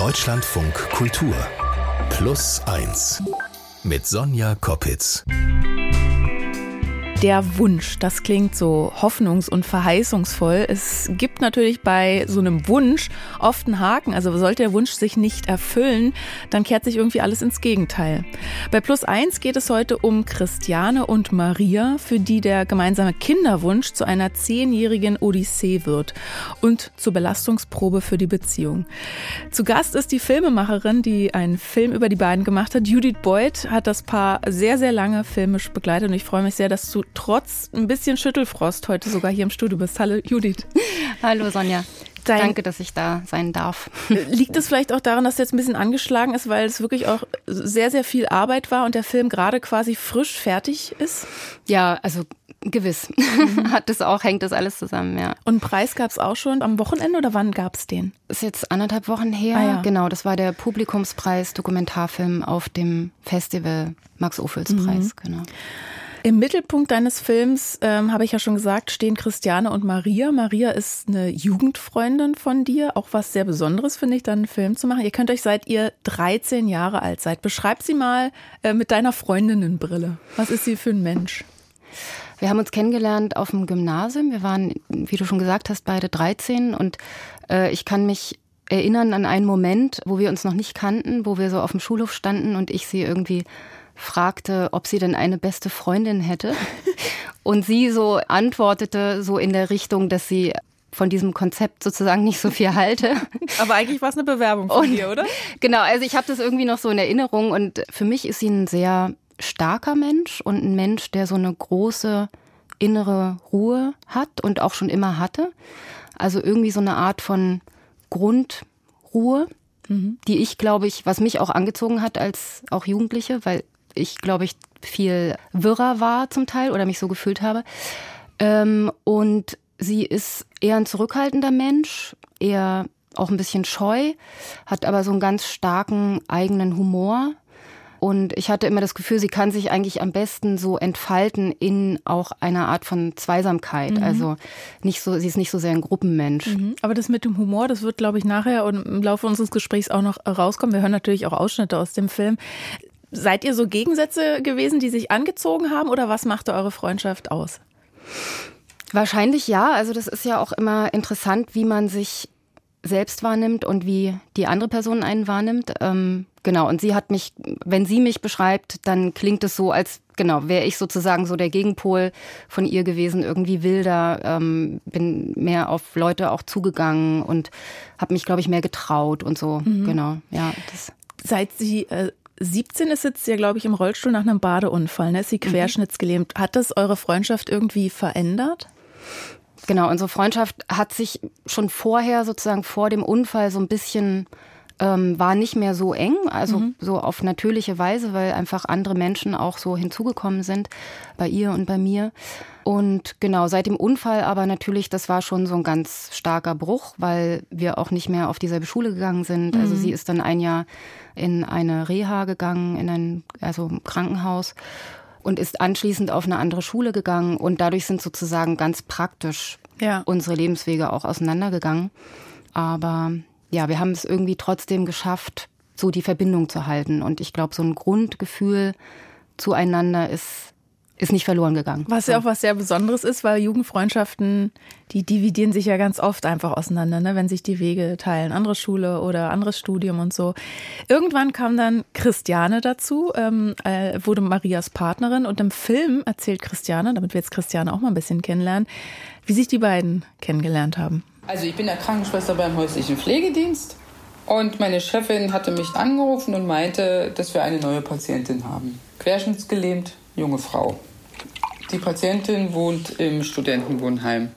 Deutschlandfunk Kultur Plus 1 mit Sonja Koppitz. Der Wunsch, das klingt so hoffnungs- und verheißungsvoll. Es gibt natürlich bei so einem Wunsch oft einen Haken. Also sollte der Wunsch sich nicht erfüllen, dann kehrt sich irgendwie alles ins Gegenteil. Bei Plus eins geht es heute um Christiane und Maria, für die der gemeinsame Kinderwunsch zu einer zehnjährigen Odyssee wird und zur Belastungsprobe für die Beziehung. Zu Gast ist die Filmemacherin, die einen Film über die beiden gemacht hat. Judith Boyd hat das Paar sehr, sehr lange filmisch begleitet und ich freue mich sehr, dass du trotz ein bisschen Schüttelfrost heute sogar hier im Studio bist. Hallo Judith. Hallo Sonja. Dein Danke, dass ich da sein darf. Liegt es vielleicht auch daran, dass du jetzt ein bisschen angeschlagen ist, weil es wirklich auch sehr, sehr viel Arbeit war und der Film gerade quasi frisch fertig ist? Ja, also gewiss. Mhm. Hat das auch, hängt das alles zusammen, ja. Und Preis gab es auch schon am Wochenende oder wann gab es den? Ist jetzt anderthalb Wochen her. Ah, ja. Genau, das war der Publikumspreis Dokumentarfilm auf dem Festival Max-Ophüls-Preis, mhm. genau. Im Mittelpunkt deines Films, ähm, habe ich ja schon gesagt, stehen Christiane und Maria. Maria ist eine Jugendfreundin von dir, auch was sehr Besonderes, finde ich, dann einen Film zu machen. Ihr könnt euch seit ihr 13 Jahre alt seid. Beschreib sie mal äh, mit deiner Freundinnenbrille. Was ist sie für ein Mensch? Wir haben uns kennengelernt auf dem Gymnasium. Wir waren, wie du schon gesagt hast, beide 13 und äh, ich kann mich erinnern an einen Moment, wo wir uns noch nicht kannten, wo wir so auf dem Schulhof standen und ich sie irgendwie fragte, ob sie denn eine beste Freundin hätte. Und sie so antwortete so in der Richtung, dass sie von diesem Konzept sozusagen nicht so viel halte. Aber eigentlich war es eine Bewerbung von und, dir, oder? Genau, also ich habe das irgendwie noch so in Erinnerung und für mich ist sie ein sehr starker Mensch und ein Mensch, der so eine große innere Ruhe hat und auch schon immer hatte. Also irgendwie so eine Art von Grundruhe, mhm. die ich glaube ich, was mich auch angezogen hat als auch Jugendliche, weil ich, glaube ich, viel wirrer war zum Teil oder mich so gefühlt habe. Ähm, und sie ist eher ein zurückhaltender Mensch, eher auch ein bisschen scheu, hat aber so einen ganz starken eigenen Humor. Und ich hatte immer das Gefühl, sie kann sich eigentlich am besten so entfalten in auch einer Art von Zweisamkeit. Mhm. Also nicht so, sie ist nicht so sehr ein Gruppenmensch. Mhm. Aber das mit dem Humor, das wird, glaube ich, nachher und im Laufe unseres Gesprächs auch noch rauskommen. Wir hören natürlich auch Ausschnitte aus dem Film. Seid ihr so Gegensätze gewesen, die sich angezogen haben oder was machte eure Freundschaft aus? Wahrscheinlich ja. Also das ist ja auch immer interessant, wie man sich selbst wahrnimmt und wie die andere Person einen wahrnimmt. Ähm, genau, und sie hat mich, wenn sie mich beschreibt, dann klingt es so, als genau, wäre ich sozusagen so der Gegenpol von ihr gewesen, irgendwie wilder, ähm, bin mehr auf Leute auch zugegangen und habe mich, glaube ich, mehr getraut und so. Mhm. Genau, ja. Das. Seit sie äh, 17 ist jetzt ja, glaube ich, im Rollstuhl nach einem Badeunfall. Ne? Ist sie mhm. querschnittsgelähmt. Hat das eure Freundschaft irgendwie verändert? Genau, unsere Freundschaft hat sich schon vorher, sozusagen vor dem Unfall, so ein bisschen ähm, war nicht mehr so eng, also mhm. so auf natürliche Weise, weil einfach andere Menschen auch so hinzugekommen sind, bei ihr und bei mir. Und genau, seit dem Unfall aber natürlich, das war schon so ein ganz starker Bruch, weil wir auch nicht mehr auf dieselbe Schule gegangen sind. Also mhm. Also sie ist dann ein Jahr in eine Reha gegangen, in ein also Krankenhaus und ist anschließend auf eine andere Schule gegangen und dadurch sind sozusagen ganz praktisch ja. unsere Lebenswege auch auseinandergegangen. Aber ja, wir haben es irgendwie trotzdem geschafft, so die Verbindung zu halten. Und ich glaube, so ein Grundgefühl zueinander ist ist nicht verloren gegangen. Was ja auch was sehr Besonderes ist, weil Jugendfreundschaften, die dividieren sich ja ganz oft einfach auseinander, ne? wenn sich die Wege teilen. Andere Schule oder anderes Studium und so. Irgendwann kam dann Christiane dazu, ähm, äh, wurde Marias Partnerin und im Film erzählt Christiane, damit wir jetzt Christiane auch mal ein bisschen kennenlernen, wie sich die beiden kennengelernt haben. Also ich bin ja Krankenschwester beim häuslichen Pflegedienst und meine Chefin hatte mich angerufen und meinte, dass wir eine neue Patientin haben. Querschnittsgelähmt, junge Frau. Die Patientin wohnt im Studentenwohnheim.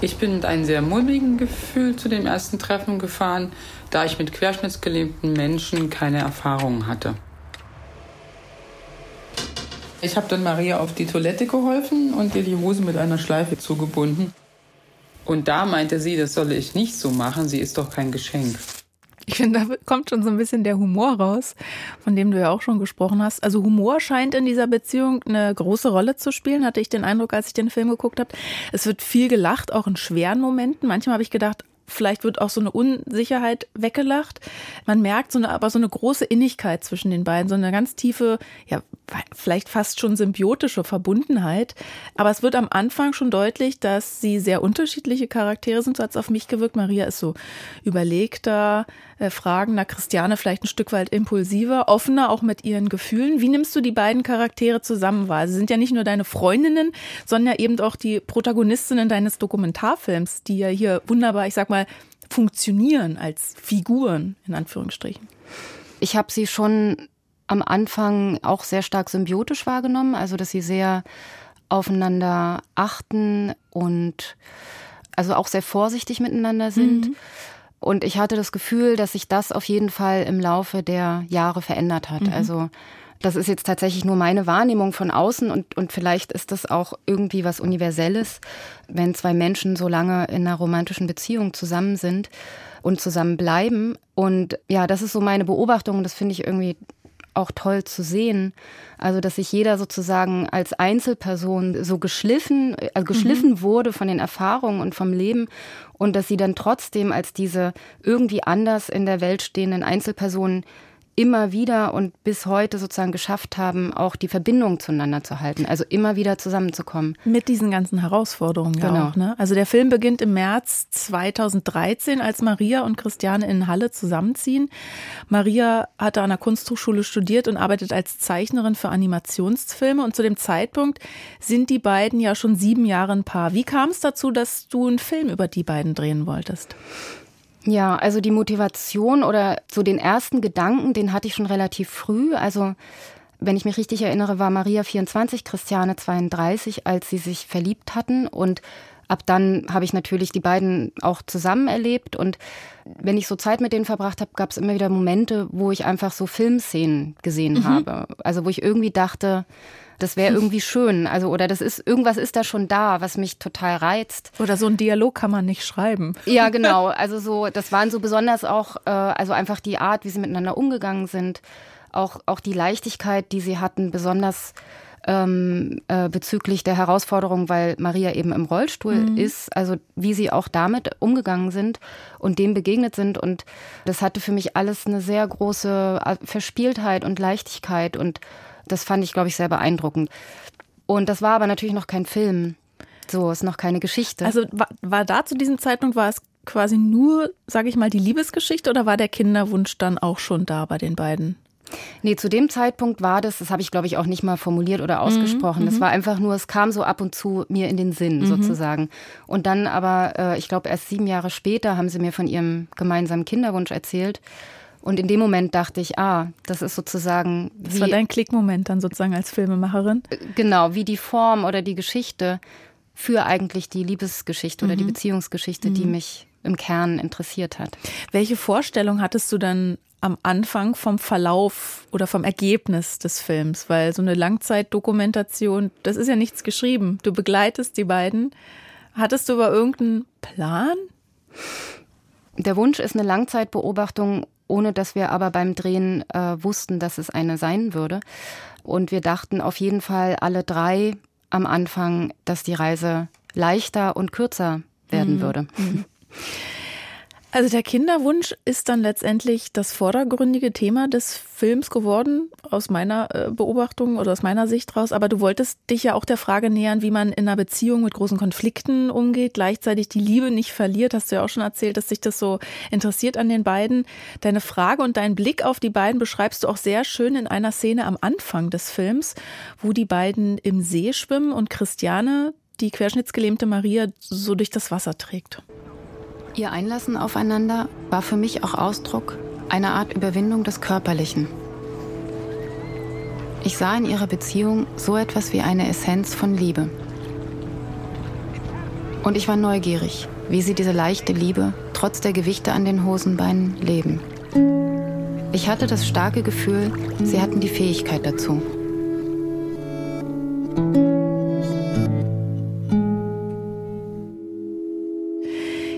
Ich bin mit einem sehr mulmigen Gefühl zu dem ersten Treffen gefahren, da ich mit querschnittsgelähmten Menschen keine Erfahrungen hatte. Ich habe dann Maria auf die Toilette geholfen und ihr die Hose mit einer Schleife zugebunden. Und da meinte sie, das solle ich nicht so machen, sie ist doch kein Geschenk. Ich finde, da kommt schon so ein bisschen der Humor raus, von dem du ja auch schon gesprochen hast. Also Humor scheint in dieser Beziehung eine große Rolle zu spielen, hatte ich den Eindruck, als ich den Film geguckt habe. Es wird viel gelacht, auch in schweren Momenten. Manchmal habe ich gedacht, vielleicht wird auch so eine Unsicherheit weggelacht. Man merkt so eine, aber so eine große Innigkeit zwischen den beiden, so eine ganz tiefe, ja, vielleicht fast schon symbiotische Verbundenheit. Aber es wird am Anfang schon deutlich, dass sie sehr unterschiedliche Charaktere sind, so hat es auf mich gewirkt. Maria ist so überlegter, äh, fragender, Christiane vielleicht ein Stück weit impulsiver, offener auch mit ihren Gefühlen. Wie nimmst du die beiden Charaktere zusammen wahr? Sie sind ja nicht nur deine Freundinnen, sondern ja eben auch die Protagonistinnen deines Dokumentarfilms, die ja hier wunderbar, ich sag mal, funktionieren als Figuren, in Anführungsstrichen. Ich habe sie schon am Anfang auch sehr stark symbiotisch wahrgenommen, also dass sie sehr aufeinander achten und also auch sehr vorsichtig miteinander sind. Mhm. Und ich hatte das Gefühl, dass sich das auf jeden Fall im Laufe der Jahre verändert hat. Mhm. Also das ist jetzt tatsächlich nur meine Wahrnehmung von außen und, und vielleicht ist das auch irgendwie was Universelles, wenn zwei Menschen so lange in einer romantischen Beziehung zusammen sind und zusammen bleiben. Und ja, das ist so meine Beobachtung und das finde ich irgendwie auch toll zu sehen. Also, dass sich jeder sozusagen als Einzelperson so geschliffen, also geschliffen mhm. wurde von den Erfahrungen und vom Leben und dass sie dann trotzdem als diese irgendwie anders in der Welt stehenden Einzelpersonen immer wieder und bis heute sozusagen geschafft haben, auch die Verbindung zueinander zu halten, also immer wieder zusammenzukommen. Mit diesen ganzen Herausforderungen genau. ja auch. Ne? Also der Film beginnt im März 2013, als Maria und Christiane in Halle zusammenziehen. Maria hatte an der Kunsthochschule studiert und arbeitet als Zeichnerin für Animationsfilme und zu dem Zeitpunkt sind die beiden ja schon sieben Jahre ein Paar. Wie kam es dazu, dass du einen Film über die beiden drehen wolltest? Ja, also die Motivation oder so den ersten Gedanken, den hatte ich schon relativ früh. Also wenn ich mich richtig erinnere, war Maria 24, Christiane 32, als sie sich verliebt hatten. Und ab dann habe ich natürlich die beiden auch zusammen erlebt. Und wenn ich so Zeit mit denen verbracht habe, gab es immer wieder Momente, wo ich einfach so Filmszenen gesehen mhm. habe. Also wo ich irgendwie dachte, das wäre irgendwie schön. Also, oder das ist, irgendwas ist da schon da, was mich total reizt. Oder so ein Dialog kann man nicht schreiben. Ja, genau. Also so, das waren so besonders auch, äh, also einfach die Art, wie sie miteinander umgegangen sind. Auch, auch die Leichtigkeit, die sie hatten, besonders ähm, äh, bezüglich der Herausforderung, weil Maria eben im Rollstuhl mhm. ist, also wie sie auch damit umgegangen sind und dem begegnet sind. Und das hatte für mich alles eine sehr große äh, Verspieltheit und Leichtigkeit und das fand ich, glaube ich, sehr beeindruckend. Und das war aber natürlich noch kein Film. So, ist noch keine Geschichte. Also war, war da zu diesem Zeitpunkt, war es quasi nur, sage ich mal, die Liebesgeschichte oder war der Kinderwunsch dann auch schon da bei den beiden? Nee, zu dem Zeitpunkt war das, das habe ich glaube ich auch nicht mal formuliert oder ausgesprochen. Mhm. Das war einfach nur, es kam so ab und zu mir in den Sinn mhm. sozusagen. Und dann aber, äh, ich glaube erst sieben Jahre später haben sie mir von ihrem gemeinsamen Kinderwunsch erzählt. Und in dem Moment dachte ich, ah, das ist sozusagen. Wie, das war dein Klickmoment dann sozusagen als Filmemacherin? Äh, genau, wie die Form oder die Geschichte für eigentlich die Liebesgeschichte mhm. oder die mhm. Beziehungsgeschichte, mhm. die mich im Kern interessiert hat. Welche Vorstellung hattest du dann am Anfang vom Verlauf oder vom Ergebnis des Films? Weil so eine Langzeitdokumentation, das ist ja nichts geschrieben. Du begleitest die beiden. Hattest du aber irgendeinen Plan? Der Wunsch ist eine Langzeitbeobachtung ohne dass wir aber beim Drehen äh, wussten, dass es eine sein würde. Und wir dachten auf jeden Fall alle drei am Anfang, dass die Reise leichter und kürzer werden mhm. würde. Mhm. Also der Kinderwunsch ist dann letztendlich das vordergründige Thema des Films geworden, aus meiner äh, Beobachtung oder aus meiner Sicht raus. Aber du wolltest dich ja auch der Frage nähern, wie man in einer Beziehung mit großen Konflikten umgeht, gleichzeitig die Liebe nicht verliert. Hast du ja auch schon erzählt, dass sich das so interessiert an den beiden. Deine Frage und deinen Blick auf die beiden beschreibst du auch sehr schön in einer Szene am Anfang des Films, wo die beiden im See schwimmen und Christiane, die querschnittsgelähmte Maria, so durch das Wasser trägt. Ihr Einlassen aufeinander war für mich auch Ausdruck einer Art Überwindung des Körperlichen. Ich sah in ihrer Beziehung so etwas wie eine Essenz von Liebe. Und ich war neugierig, wie sie diese leichte Liebe trotz der Gewichte an den Hosenbeinen leben. Ich hatte das starke Gefühl, sie hatten die Fähigkeit dazu.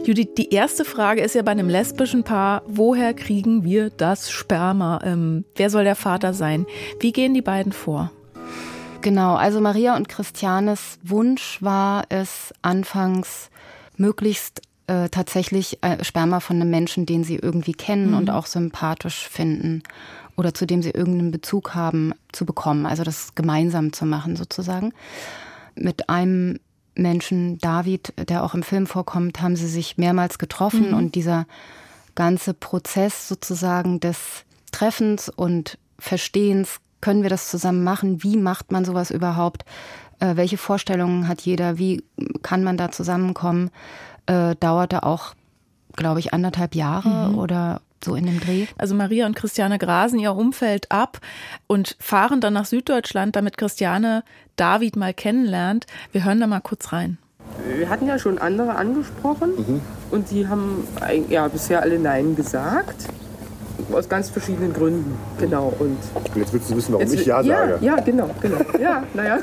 Judith, die erste Frage ist ja bei einem lesbischen Paar, woher kriegen wir das Sperma? Ähm, wer soll der Vater sein? Wie gehen die beiden vor? Genau, also Maria und Christianes Wunsch war es anfangs möglichst äh, tatsächlich äh, Sperma von einem Menschen, den sie irgendwie kennen mhm. und auch sympathisch finden oder zu dem sie irgendeinen Bezug haben, zu bekommen. Also das gemeinsam zu machen sozusagen. Mit einem Menschen, David, der auch im Film vorkommt, haben sie sich mehrmals getroffen mhm. und dieser ganze Prozess sozusagen des Treffens und Verstehens, können wir das zusammen machen? Wie macht man sowas überhaupt? Äh, welche Vorstellungen hat jeder? Wie kann man da zusammenkommen? Äh, dauerte auch, glaube ich, anderthalb Jahre mhm. oder so in dem Dreh. Also Maria und Christiane grasen ihr Umfeld ab und fahren dann nach Süddeutschland, damit Christiane David mal kennenlernt. Wir hören da mal kurz rein. Wir hatten ja schon andere angesprochen mhm. und die haben ja bisher alle Nein gesagt. Aus ganz verschiedenen Gründen, genau. Und jetzt willst du wissen, warum ich Ja ja, sage. Ja, genau, genau. Ja, naja.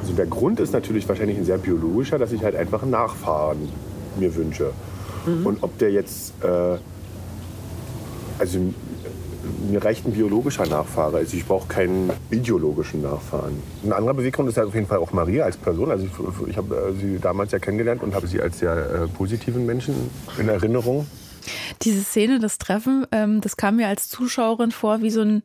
Also der Grund ist natürlich wahrscheinlich ein sehr biologischer, dass ich halt einfach einen Nachfahren mir wünsche. Mhm. Und ob der jetzt äh, also mir reicht ein biologischer Nachfahre. Also ich brauche keinen ideologischen Nachfahren. Ein anderer Beweggrund ist ja auf jeden Fall auch Maria als Person. Also ich, ich habe äh, sie damals ja kennengelernt und habe sie als sehr äh, positiven Menschen in Erinnerung. Diese Szene, das Treffen, ähm, das kam mir als Zuschauerin vor wie so ein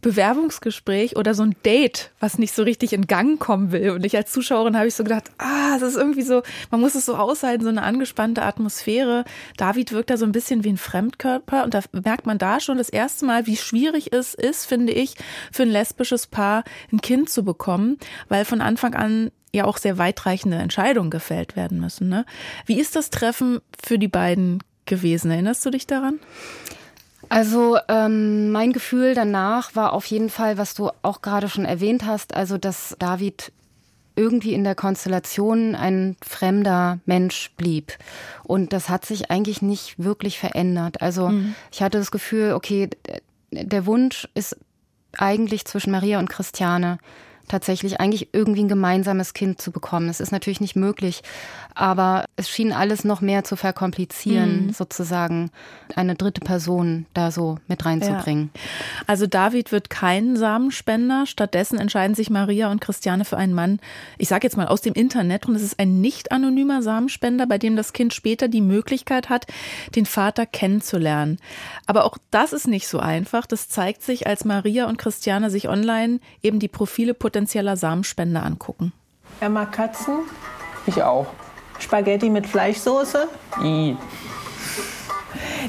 Bewerbungsgespräch oder so ein Date, was nicht so richtig in Gang kommen will. Und ich als Zuschauerin habe ich so gedacht, ah, es ist irgendwie so, man muss es so aushalten, so eine angespannte Atmosphäre. David wirkt da so ein bisschen wie ein Fremdkörper und da merkt man da schon das erste Mal, wie schwierig es ist, finde ich, für ein lesbisches Paar ein Kind zu bekommen, weil von Anfang an ja auch sehr weitreichende Entscheidungen gefällt werden müssen. Ne? Wie ist das Treffen für die beiden gewesen? Erinnerst du dich daran? Also ähm, mein Gefühl danach war auf jeden Fall, was du auch gerade schon erwähnt hast, also dass David irgendwie in der Konstellation ein fremder Mensch blieb. Und das hat sich eigentlich nicht wirklich verändert. Also mhm. ich hatte das Gefühl, okay, der Wunsch ist eigentlich zwischen Maria und Christiane tatsächlich eigentlich irgendwie ein gemeinsames Kind zu bekommen. Es ist natürlich nicht möglich, aber es schien alles noch mehr zu verkomplizieren, mhm. sozusagen eine dritte Person da so mit reinzubringen. Ja. Also David wird kein Samenspender, stattdessen entscheiden sich Maria und Christiane für einen Mann, ich sage jetzt mal aus dem Internet und es ist ein nicht anonymer Samenspender, bei dem das Kind später die Möglichkeit hat, den Vater kennenzulernen. Aber auch das ist nicht so einfach. Das zeigt sich, als Maria und Christiane sich online eben die Profile potenzieller Samenspender angucken. Er mag Katzen. Ich auch. Spaghetti mit Fleischsoße. I.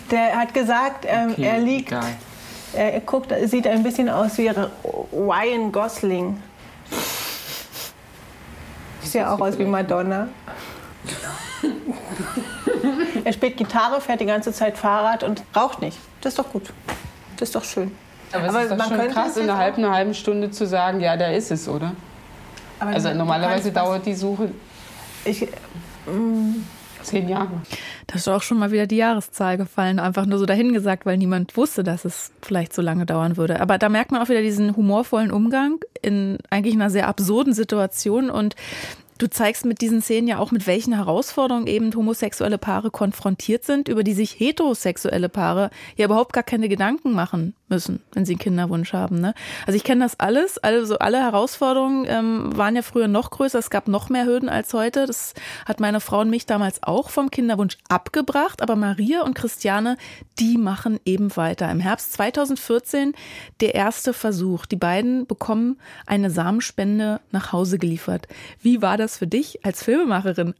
Der hat gesagt, ähm, okay, er liegt. Egal. Er guckt, sieht ein bisschen aus wie Ryan Gosling. Sieht ja auch aus wie Madonna. er spielt Gitarre, fährt die ganze Zeit Fahrrad und raucht nicht. Das ist doch gut. Das ist doch schön. Aber, Aber es ist doch schon krass, in einer halben, einer halben Stunde zu sagen, ja, der ist es, oder? Aber also normalerweise dauert die Suche ich, mm, zehn Jahre. Da ist auch schon mal wieder die Jahreszahl gefallen, einfach nur so dahingesagt, weil niemand wusste, dass es vielleicht so lange dauern würde. Aber da merkt man auch wieder diesen humorvollen Umgang in eigentlich einer sehr absurden Situation und Du zeigst mit diesen Szenen ja auch, mit welchen Herausforderungen eben homosexuelle Paare konfrontiert sind, über die sich heterosexuelle Paare ja überhaupt gar keine Gedanken machen müssen, wenn sie einen Kinderwunsch haben. Ne? Also ich kenne das alles, also alle Herausforderungen ähm, waren ja früher noch größer, es gab noch mehr Hürden als heute. Das hat meine Frau und mich damals auch vom Kinderwunsch abgebracht, aber Maria und Christiane, die machen eben weiter. Im Herbst 2014 der erste Versuch. Die beiden bekommen eine Samenspende nach Hause geliefert. Wie war das für dich als Filmemacherin?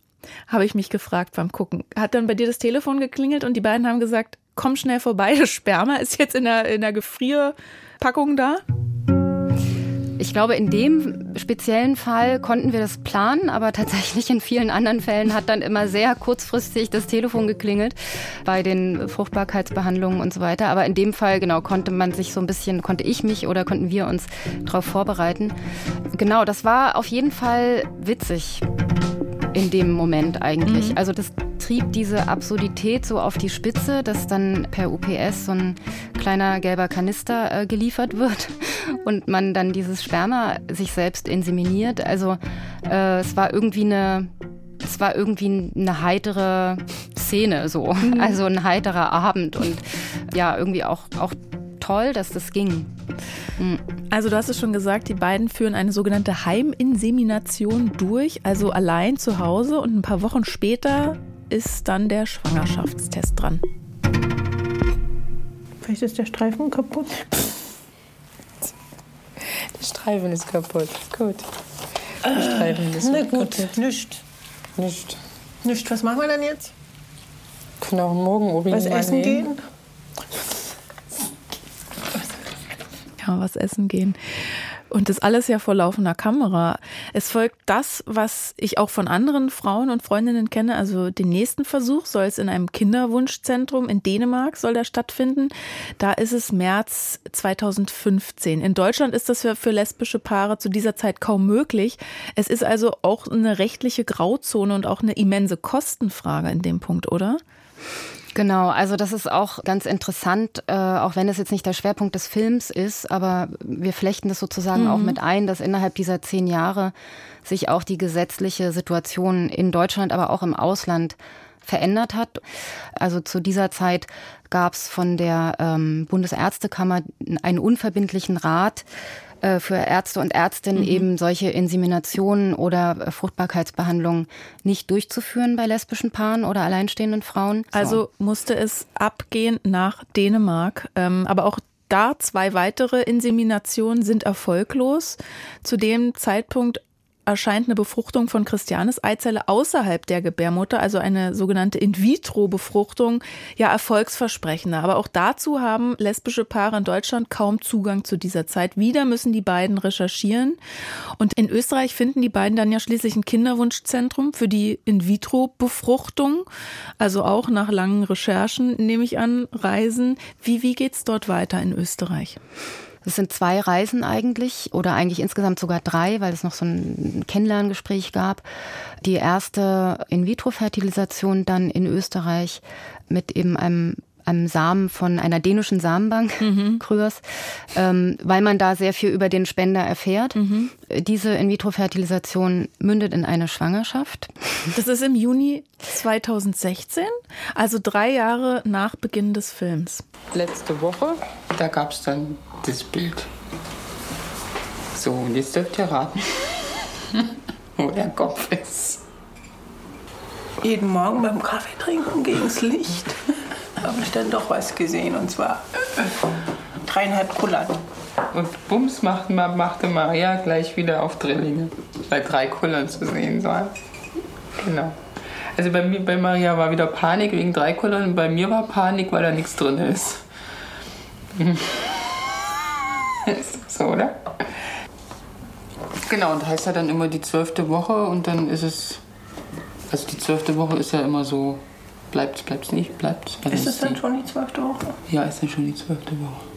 Habe ich mich gefragt beim Gucken. Hat dann bei dir das Telefon geklingelt und die beiden haben gesagt, komm schnell vorbei, das Sperma ist jetzt in der, in der Gefrierpackung da? Ich glaube, in dem speziellen Fall konnten wir das planen, aber tatsächlich in vielen anderen Fällen hat dann immer sehr kurzfristig das Telefon geklingelt bei den Fruchtbarkeitsbehandlungen und so weiter. Aber in dem Fall, genau, konnte man sich so ein bisschen, konnte ich mich oder konnten wir uns darauf vorbereiten. Genau, das war auf jeden Fall witzig in dem Moment eigentlich. Mhm. Also das trieb diese Absurdität so auf die Spitze, dass dann per UPS so ein kleiner gelber Kanister äh, geliefert wird und man dann dieses Sperma sich selbst inseminiert. Also äh, es war irgendwie eine es war irgendwie eine heitere Szene so, mhm. also ein heiterer Abend und ja, irgendwie auch, auch toll, dass das ging. Also du hast es schon gesagt, die beiden führen eine sogenannte Heiminsemination durch, also allein zu Hause und ein paar Wochen später ist dann der Schwangerschaftstest dran. Vielleicht ist der Streifen kaputt. Der Streifen ist kaputt. Gut. Der Streifen ist Na gut, kaputt. nicht. Nicht. Nicht. Was machen wir dann jetzt? Können auch morgen oben Was essen gehen? Ja, was essen gehen. Und das alles ja vor laufender Kamera. Es folgt das, was ich auch von anderen Frauen und Freundinnen kenne. Also den nächsten Versuch soll es in einem Kinderwunschzentrum in Dänemark soll der stattfinden. Da ist es März 2015. In Deutschland ist das für lesbische Paare zu dieser Zeit kaum möglich. Es ist also auch eine rechtliche Grauzone und auch eine immense Kostenfrage in dem Punkt, oder? Genau, also das ist auch ganz interessant, äh, auch wenn es jetzt nicht der Schwerpunkt des Films ist, aber wir flechten das sozusagen mhm. auch mit ein, dass innerhalb dieser zehn Jahre sich auch die gesetzliche Situation in Deutschland, aber auch im Ausland verändert hat. Also zu dieser Zeit gab es von der ähm, Bundesärztekammer einen unverbindlichen Rat, äh, für Ärzte und Ärztinnen mhm. eben solche Inseminationen oder äh, Fruchtbarkeitsbehandlungen nicht durchzuführen bei lesbischen Paaren oder alleinstehenden Frauen. So. Also musste es abgehen nach Dänemark, ähm, aber auch da zwei weitere Inseminationen sind erfolglos. Zu dem Zeitpunkt erscheint eine Befruchtung von Christianes Eizelle außerhalb der Gebärmutter, also eine sogenannte In-vitro-Befruchtung, ja erfolgsversprechender. Aber auch dazu haben lesbische Paare in Deutschland kaum Zugang zu dieser Zeit. Wieder müssen die beiden recherchieren. Und in Österreich finden die beiden dann ja schließlich ein Kinderwunschzentrum für die In-vitro-Befruchtung. Also auch nach langen Recherchen, nehme ich an, Reisen. Wie, wie geht's dort weiter in Österreich? Es sind zwei Reisen eigentlich oder eigentlich insgesamt sogar drei, weil es noch so ein Kennenlerngespräch gab. Die erste In-vitro-Fertilisation dann in Österreich mit eben einem einem Samen von einer dänischen Samenbank, mhm. Krüers, ähm, weil man da sehr viel über den Spender erfährt. Mhm. Diese In-vitro-Fertilisation mündet in eine Schwangerschaft. Das ist im Juni 2016, also drei Jahre nach Beginn des Films. Letzte Woche, da gab es dann das Bild. So, und jetzt dürft ihr raten, wo der Kopf ist. Jeden Morgen beim Kaffee trinken gegen das Licht habe ich dann doch was gesehen und zwar dreieinhalb Kullern. Und Bums machte, machte Maria gleich wieder auf Drillinge, weil drei Kullern zu sehen waren. Genau. Also bei, mir, bei Maria war wieder Panik wegen drei Kullern und bei mir war Panik, weil da nichts drin ist. ist so, oder? Genau, und heißt ja dann immer die zwölfte Woche und dann ist es. Also die zwölfte Woche ist ja immer so, bleibt bleibt es nicht, bleibt also Ist es dann schon die zwölfte Woche? Ja, ist dann schon die zwölfte Woche.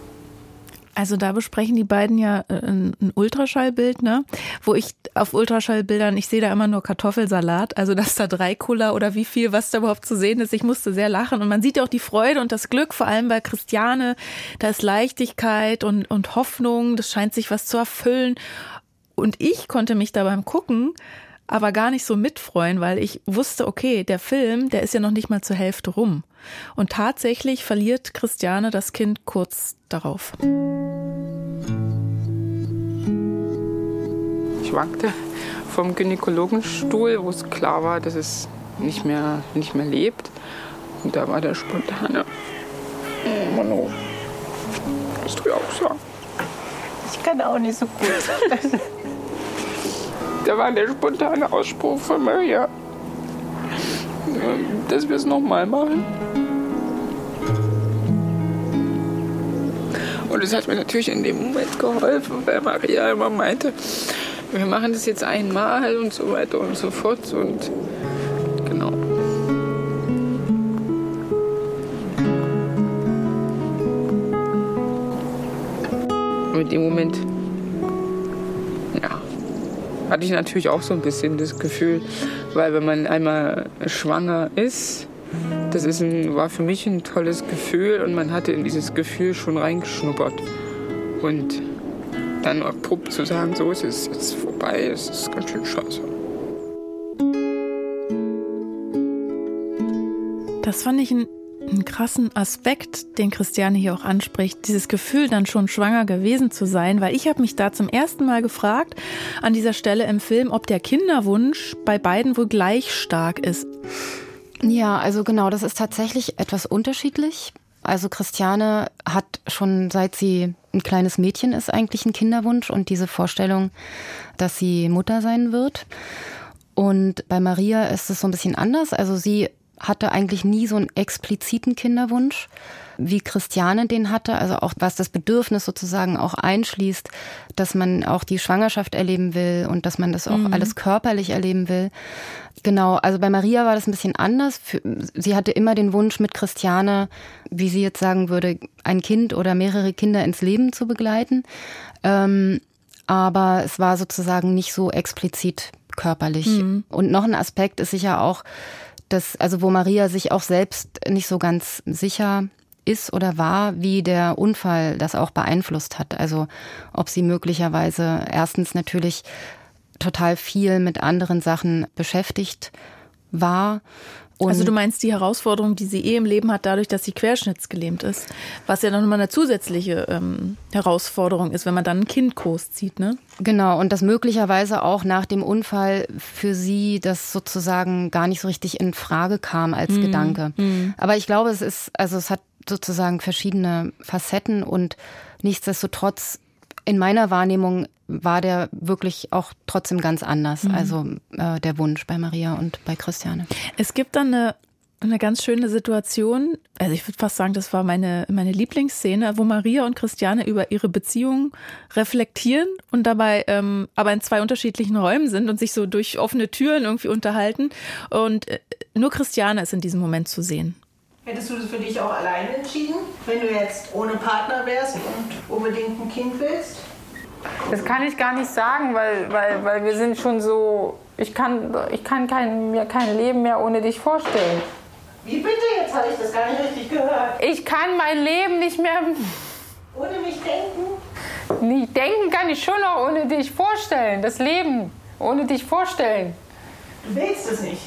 Also da besprechen die beiden ja äh, ein, ein Ultraschallbild, ne? Wo ich auf Ultraschallbildern, ich sehe da immer nur Kartoffelsalat, also dass da drei Cola oder wie viel, was da überhaupt zu sehen ist. Ich musste sehr lachen und man sieht ja auch die Freude und das Glück, vor allem bei Christiane. Da ist Leichtigkeit und, und Hoffnung, das scheint sich was zu erfüllen. Und ich konnte mich da beim Gucken aber gar nicht so mitfreuen, weil ich wusste, okay, der Film, der ist ja noch nicht mal zur Hälfte rum. Und tatsächlich verliert Christiane das Kind kurz darauf. Ich wankte vom Gynäkologenstuhl, wo es klar war, dass es nicht mehr, nicht mehr lebt. Und da war der spontane. Mann, oh. Musst du auch sagen. Ich kann auch nicht so gut. Da war der spontane Ausspruch von Maria, dass wir es nochmal machen. Und es hat mir natürlich in dem Moment geholfen, weil Maria immer meinte, wir machen das jetzt einmal und so weiter und so fort. Und genau. Und in dem Moment hatte ich natürlich auch so ein bisschen das Gefühl, weil wenn man einmal schwanger ist, das ist ein, war für mich ein tolles Gefühl und man hatte in dieses Gefühl schon reingeschnuppert. Und dann abrupt zu sagen, so es ist jetzt vorbei, es ist ganz schön scheiße. Das fand ich ein einen krassen Aspekt, den Christiane hier auch anspricht, dieses Gefühl, dann schon schwanger gewesen zu sein, weil ich habe mich da zum ersten Mal gefragt an dieser Stelle im Film, ob der Kinderwunsch bei beiden wohl gleich stark ist. Ja, also genau, das ist tatsächlich etwas unterschiedlich. Also Christiane hat schon seit sie ein kleines Mädchen ist eigentlich ein Kinderwunsch und diese Vorstellung, dass sie Mutter sein wird. Und bei Maria ist es so ein bisschen anders. Also sie hatte eigentlich nie so einen expliziten Kinderwunsch, wie Christiane den hatte. Also auch was das Bedürfnis sozusagen auch einschließt, dass man auch die Schwangerschaft erleben will und dass man das auch mhm. alles körperlich erleben will. Genau, also bei Maria war das ein bisschen anders. Sie hatte immer den Wunsch mit Christiane, wie sie jetzt sagen würde, ein Kind oder mehrere Kinder ins Leben zu begleiten. Ähm, aber es war sozusagen nicht so explizit körperlich. Mhm. Und noch ein Aspekt ist sicher auch, dass, also wo Maria sich auch selbst nicht so ganz sicher ist oder war, wie der Unfall das auch beeinflusst hat. Also ob sie möglicherweise erstens natürlich total viel mit anderen Sachen beschäftigt war und also du meinst die Herausforderung, die sie eh im Leben hat, dadurch, dass sie querschnittsgelähmt ist, was ja dann nochmal eine zusätzliche ähm, Herausforderung ist, wenn man dann ein Kind großzieht, ne? Genau, und dass möglicherweise auch nach dem Unfall für sie das sozusagen gar nicht so richtig in Frage kam als mhm. Gedanke. Mhm. Aber ich glaube, es ist, also es hat sozusagen verschiedene Facetten und nichtsdestotrotz in meiner Wahrnehmung war der wirklich auch trotzdem ganz anders. Mhm. Also äh, der Wunsch bei Maria und bei Christiane. Es gibt dann eine, eine ganz schöne Situation, also ich würde fast sagen, das war meine, meine Lieblingsszene, wo Maria und Christiane über ihre Beziehung reflektieren und dabei ähm, aber in zwei unterschiedlichen Räumen sind und sich so durch offene Türen irgendwie unterhalten. Und äh, nur Christiane ist in diesem Moment zu sehen. Hättest du das für dich auch alleine entschieden, wenn du jetzt ohne Partner wärst und unbedingt ein Kind willst? Das kann ich gar nicht sagen, weil, weil, weil wir sind schon so. Ich kann, ich kann kein, mir kein Leben mehr ohne dich vorstellen. Wie bitte? Jetzt habe ich das gar nicht richtig gehört. Ich kann mein Leben nicht mehr. Ohne mich denken? Nie, denken kann ich schon noch ohne dich vorstellen. Das Leben ohne dich vorstellen. Du willst es nicht.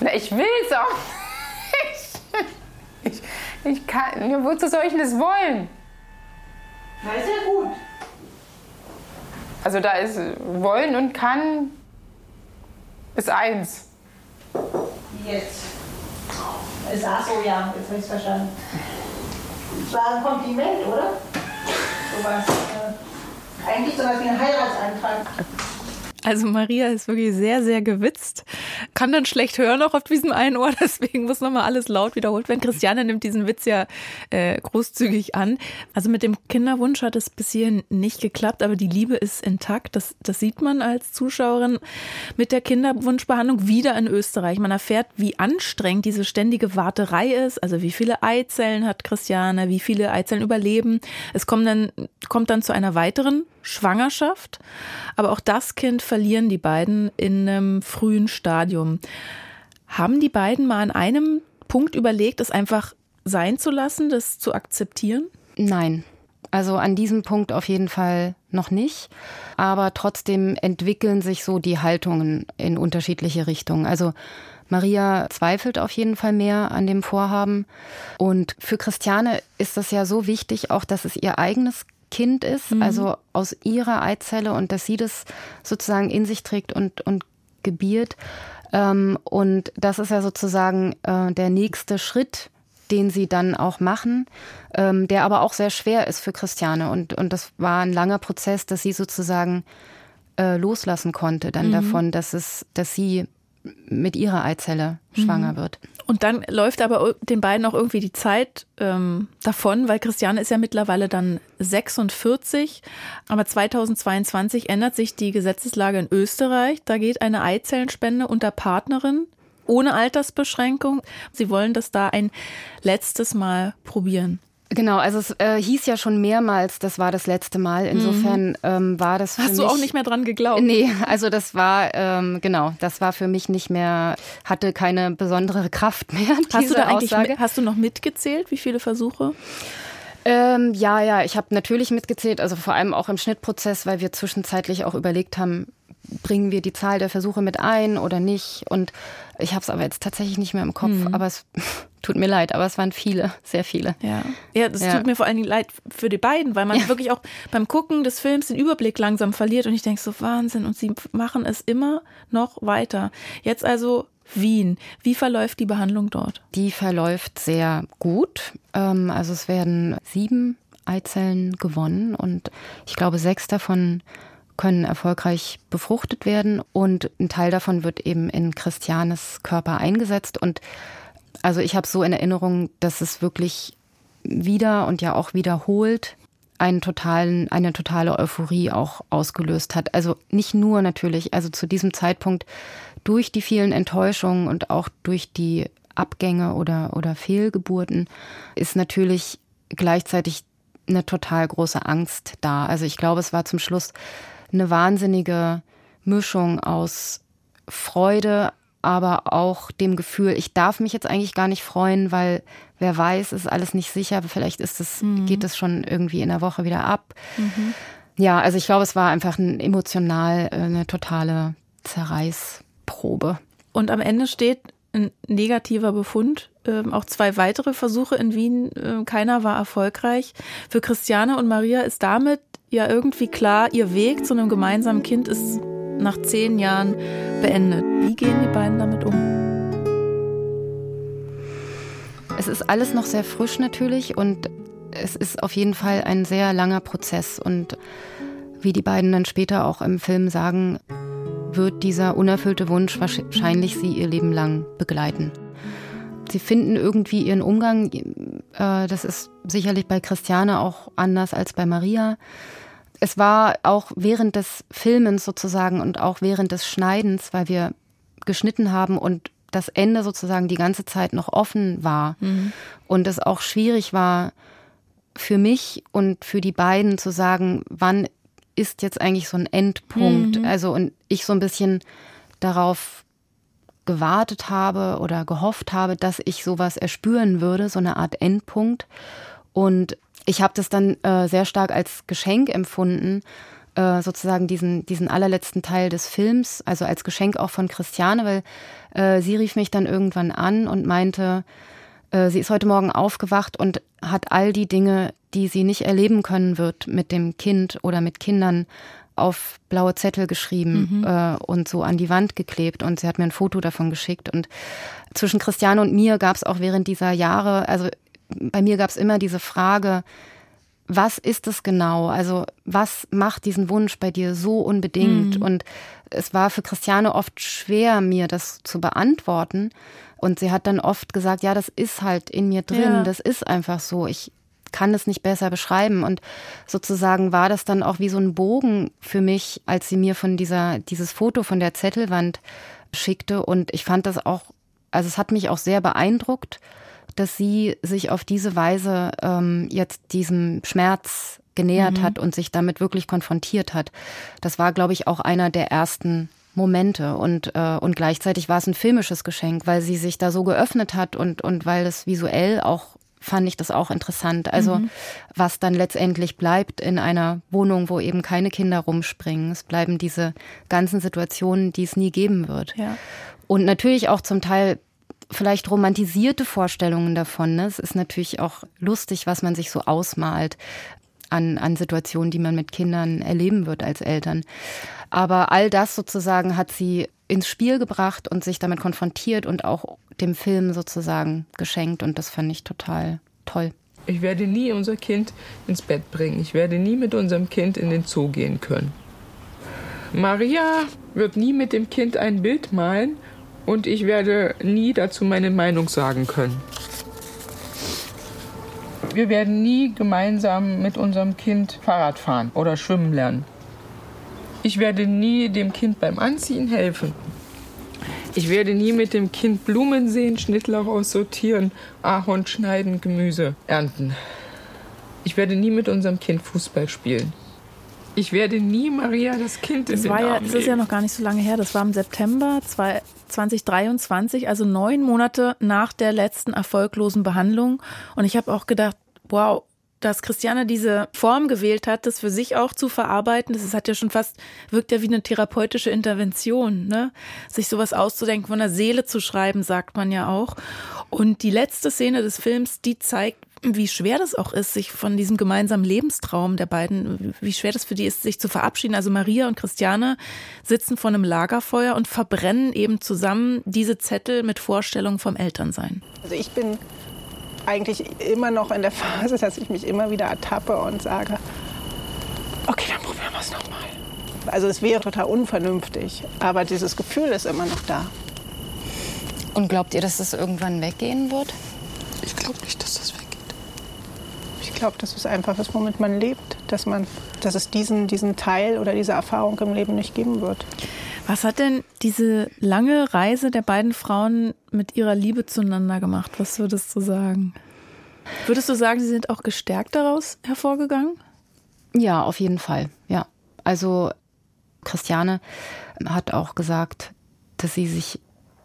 Na, ich will es auch nicht. Ich, ich kann. Wozu soll ich denn das wollen? Na, ist ja gut. Also da ist wollen und kann ist eins. Jetzt. Ist ach so, ja, jetzt habe ich es verstanden. Das war ein Kompliment, oder? Sowas. Äh, eigentlich sowas wie ein Heiratsantrag. Also Maria ist wirklich sehr, sehr gewitzt. Kann dann schlecht hören auch auf diesem einen Ohr, deswegen muss nochmal alles laut wiederholt werden. Christiane nimmt diesen Witz ja äh, großzügig an. Also mit dem Kinderwunsch hat es bis hierhin nicht geklappt, aber die Liebe ist intakt. Das, das sieht man als Zuschauerin mit der Kinderwunschbehandlung wieder in Österreich. Man erfährt, wie anstrengend diese ständige Warterei ist. Also wie viele Eizellen hat Christiane, wie viele Eizellen überleben. Es kommt dann, kommt dann zu einer weiteren Schwangerschaft. Aber auch das Kind verlieren die beiden in einem frühen Stadium. Haben die beiden mal an einem Punkt überlegt, es einfach sein zu lassen, das zu akzeptieren? Nein. Also an diesem Punkt auf jeden Fall noch nicht. Aber trotzdem entwickeln sich so die Haltungen in unterschiedliche Richtungen. Also Maria zweifelt auf jeden Fall mehr an dem Vorhaben. Und für Christiane ist das ja so wichtig, auch dass es ihr eigenes Kind ist, mhm. also aus ihrer Eizelle und dass sie das sozusagen in sich trägt und, und gebiert. Ähm, und das ist ja sozusagen äh, der nächste Schritt, den sie dann auch machen, ähm, der aber auch sehr schwer ist für Christiane. Und, und das war ein langer Prozess, dass sie sozusagen äh, loslassen konnte dann mhm. davon, dass es, dass sie mit ihrer Eizelle schwanger mhm. wird. Und dann läuft aber den beiden auch irgendwie die Zeit ähm, davon, weil Christiane ist ja mittlerweile dann 46. Aber 2022 ändert sich die Gesetzeslage in Österreich. Da geht eine Eizellenspende unter Partnerin ohne Altersbeschränkung. Sie wollen das da ein letztes Mal probieren. Genau, also es äh, hieß ja schon mehrmals, das war das letzte Mal. Insofern mhm. ähm, war das. Für Hast mich, du auch nicht mehr dran geglaubt? Nee, also das war ähm, genau, das war für mich nicht mehr, hatte keine besondere Kraft mehr. Hast du da eigentlich, Aussage. hast du noch mitgezählt, wie viele Versuche? Ähm, ja, ja, ich habe natürlich mitgezählt, also vor allem auch im Schnittprozess, weil wir zwischenzeitlich auch überlegt haben, bringen wir die Zahl der Versuche mit ein oder nicht. Und ich habe es aber jetzt tatsächlich nicht mehr im Kopf, mhm. aber es Tut mir leid, aber es waren viele, sehr viele. Ja, ja das ja. tut mir vor allen Dingen leid für die beiden, weil man ja. wirklich auch beim Gucken des Films den Überblick langsam verliert und ich denke so, Wahnsinn. Und sie machen es immer noch weiter. Jetzt also Wien. Wie verläuft die Behandlung dort? Die verläuft sehr gut. Ähm, also es werden sieben Eizellen gewonnen und ich glaube, sechs davon können erfolgreich befruchtet werden und ein Teil davon wird eben in Christianes Körper eingesetzt. Und also ich habe so in Erinnerung, dass es wirklich wieder und ja auch wiederholt einen totalen, eine totale Euphorie auch ausgelöst hat. Also nicht nur natürlich, also zu diesem Zeitpunkt durch die vielen Enttäuschungen und auch durch die Abgänge oder, oder Fehlgeburten ist natürlich gleichzeitig eine total große Angst da. Also ich glaube, es war zum Schluss eine wahnsinnige Mischung aus Freude, aber auch dem Gefühl, ich darf mich jetzt eigentlich gar nicht freuen, weil wer weiß, ist alles nicht sicher. Vielleicht ist es, mhm. geht es schon irgendwie in der Woche wieder ab. Mhm. Ja, also ich glaube, es war einfach ein emotional äh, eine totale Zerreißprobe. Und am Ende steht ein negativer Befund. Ähm, auch zwei weitere Versuche in Wien, äh, keiner war erfolgreich. Für Christiane und Maria ist damit ja irgendwie klar, ihr Weg zu einem gemeinsamen Kind ist nach zehn Jahren beendet. Wie gehen die beiden damit um? Es ist alles noch sehr frisch natürlich und es ist auf jeden Fall ein sehr langer Prozess. Und wie die beiden dann später auch im Film sagen, wird dieser unerfüllte Wunsch wahrscheinlich sie ihr Leben lang begleiten. Sie finden irgendwie ihren Umgang. Äh, das ist sicherlich bei Christiane auch anders als bei Maria es war auch während des Filmens sozusagen und auch während des Schneidens, weil wir geschnitten haben und das Ende sozusagen die ganze Zeit noch offen war mhm. und es auch schwierig war für mich und für die beiden zu sagen, wann ist jetzt eigentlich so ein Endpunkt? Mhm. Also und ich so ein bisschen darauf gewartet habe oder gehofft habe, dass ich sowas erspüren würde, so eine Art Endpunkt. Und ich habe das dann äh, sehr stark als Geschenk empfunden, äh, sozusagen diesen, diesen allerletzten Teil des Films, also als Geschenk auch von Christiane, weil äh, sie rief mich dann irgendwann an und meinte, äh, sie ist heute Morgen aufgewacht und hat all die Dinge, die sie nicht erleben können wird mit dem Kind oder mit Kindern, auf blaue Zettel geschrieben mhm. äh, und so an die Wand geklebt und sie hat mir ein Foto davon geschickt und zwischen Christiane und mir gab es auch während dieser Jahre, also bei mir gab es immer diese Frage, was ist es genau? Also was macht diesen Wunsch bei dir so unbedingt? Mhm. Und es war für Christiane oft schwer, mir das zu beantworten. Und sie hat dann oft gesagt, ja, das ist halt in mir drin, ja. das ist einfach so. Ich kann es nicht besser beschreiben. Und sozusagen war das dann auch wie so ein Bogen für mich, als sie mir von dieser, dieses Foto von der Zettelwand schickte. Und ich fand das auch, also es hat mich auch sehr beeindruckt dass sie sich auf diese Weise ähm, jetzt diesem Schmerz genähert mhm. hat und sich damit wirklich konfrontiert hat. Das war, glaube ich, auch einer der ersten Momente und äh, und gleichzeitig war es ein filmisches Geschenk, weil sie sich da so geöffnet hat und und weil es visuell auch fand ich das auch interessant. Also mhm. was dann letztendlich bleibt in einer Wohnung, wo eben keine Kinder rumspringen. Es bleiben diese ganzen Situationen, die es nie geben wird. Ja. Und natürlich auch zum Teil vielleicht romantisierte Vorstellungen davon. Ne? Es ist natürlich auch lustig, was man sich so ausmalt an, an Situationen, die man mit Kindern erleben wird als Eltern. Aber all das sozusagen hat sie ins Spiel gebracht und sich damit konfrontiert und auch dem Film sozusagen geschenkt. Und das fand ich total toll. Ich werde nie unser Kind ins Bett bringen. Ich werde nie mit unserem Kind in den Zoo gehen können. Maria wird nie mit dem Kind ein Bild malen und ich werde nie dazu meine Meinung sagen können. Wir werden nie gemeinsam mit unserem Kind Fahrrad fahren oder schwimmen lernen. Ich werde nie dem Kind beim Anziehen helfen. Ich werde nie mit dem Kind Blumen sehen, Schnittlauch aussortieren, Ahorn schneiden, Gemüse ernten. Ich werde nie mit unserem Kind Fußball spielen. Ich werde nie Maria das Kind das in war den ja, Arm Das ist ja noch gar nicht so lange her. Das war im September 2023, also neun Monate nach der letzten erfolglosen Behandlung. Und ich habe auch gedacht, wow, dass Christiane diese Form gewählt hat, das für sich auch zu verarbeiten. Das hat ja schon fast, wirkt ja wie eine therapeutische Intervention, ne? Sich sowas auszudenken, von der Seele zu schreiben, sagt man ja auch. Und die letzte Szene des Films, die zeigt, wie schwer das auch ist, sich von diesem gemeinsamen Lebenstraum der beiden, wie schwer das für die ist, sich zu verabschieden. Also Maria und Christiane sitzen vor einem Lagerfeuer und verbrennen eben zusammen diese Zettel mit Vorstellungen vom Elternsein. Also ich bin eigentlich immer noch in der Phase, dass ich mich immer wieder ertappe und sage, okay, dann probieren wir es nochmal. Also es wäre total unvernünftig, aber dieses Gefühl ist immer noch da. Und glaubt ihr, dass das irgendwann weggehen wird? Ich glaube nicht, dass das weggeht. Ich glaube, das ist einfach das, womit man lebt, dass, man, dass es diesen, diesen Teil oder diese Erfahrung im Leben nicht geben wird. Was hat denn diese lange Reise der beiden Frauen mit ihrer Liebe zueinander gemacht? Was würdest du sagen? Würdest du sagen, sie sind auch gestärkt daraus hervorgegangen? Ja, auf jeden Fall. Ja. Also Christiane hat auch gesagt, dass sie sich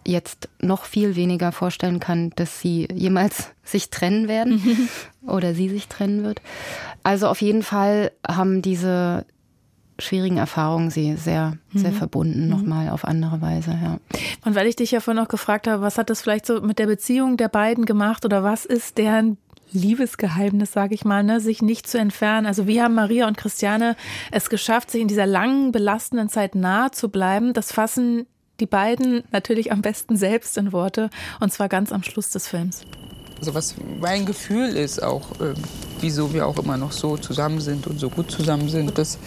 jetzt noch viel weniger vorstellen kann, dass sie jemals sich trennen werden oder sie sich trennen wird. Also auf jeden Fall haben diese schwierigen Erfahrungen sie sehr, sehr mhm. verbunden, nochmal auf andere Weise, ja. Und weil ich dich ja vorhin noch gefragt habe, was hat das vielleicht so mit der Beziehung der beiden gemacht oder was ist deren Liebesgeheimnis, sage ich mal, ne, sich nicht zu entfernen. Also wie haben Maria und Christiane es geschafft, sich in dieser langen, belastenden Zeit nahe zu bleiben? Das fassen die beiden natürlich am besten selbst in Worte und zwar ganz am Schluss des Films. Also was mein Gefühl ist auch, äh, wieso wir auch immer noch so zusammen sind und so gut zusammen sind, dass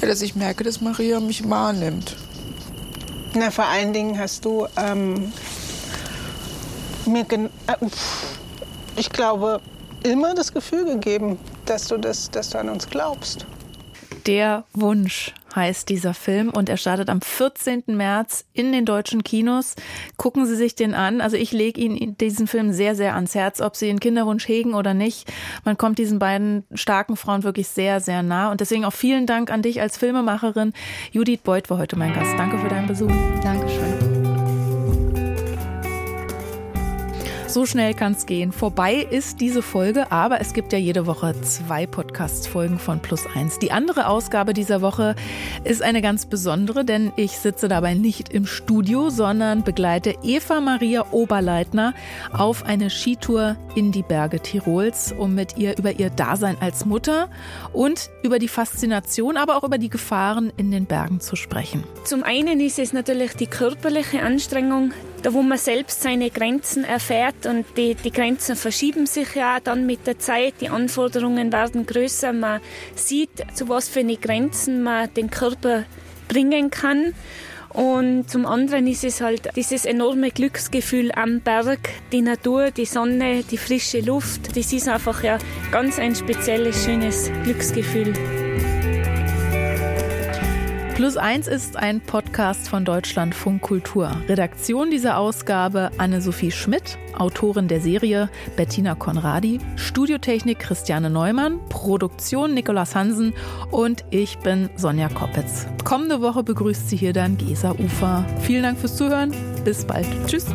dass ich merke, dass Maria mich wahrnimmt. Na, vor allen Dingen hast du ähm, mir, äh, ich glaube, immer das Gefühl gegeben, dass du, das, dass du an uns glaubst. Der Wunsch heißt dieser Film und er startet am 14. März in den deutschen Kinos. Gucken Sie sich den an. Also ich lege Ihnen diesen Film sehr, sehr ans Herz, ob Sie einen Kinderwunsch hegen oder nicht. Man kommt diesen beiden starken Frauen wirklich sehr, sehr nah. Und deswegen auch vielen Dank an dich als Filmemacherin. Judith Beuth war heute mein Gast. Danke für deinen Besuch. Dankeschön. So schnell kann es gehen. Vorbei ist diese Folge, aber es gibt ja jede Woche zwei Podcast-Folgen von Plus Eins. Die andere Ausgabe dieser Woche ist eine ganz besondere, denn ich sitze dabei nicht im Studio, sondern begleite Eva Maria Oberleitner auf eine Skitour in die Berge Tirols, um mit ihr über ihr Dasein als Mutter und über die Faszination, aber auch über die Gefahren in den Bergen zu sprechen. Zum einen ist es natürlich die körperliche Anstrengung, da wo man selbst seine Grenzen erfährt und die, die Grenzen verschieben sich ja dann mit der Zeit, die Anforderungen werden größer, man sieht, zu was für eine Grenzen man den Körper bringen kann. Und zum anderen ist es halt dieses enorme Glücksgefühl am Berg, die Natur, die Sonne, die frische Luft. Das ist einfach ja ganz ein spezielles, schönes Glücksgefühl. Plus eins ist ein Podcast von Deutschlandfunk Kultur. Redaktion dieser Ausgabe Anne-Sophie Schmidt, Autorin der Serie Bettina Konradi, Studiotechnik Christiane Neumann, Produktion Nikolaus Hansen und ich bin Sonja Koppitz. Kommende Woche begrüßt sie hier dann Gesa Ufer. Vielen Dank fürs Zuhören. Bis bald. Tschüss.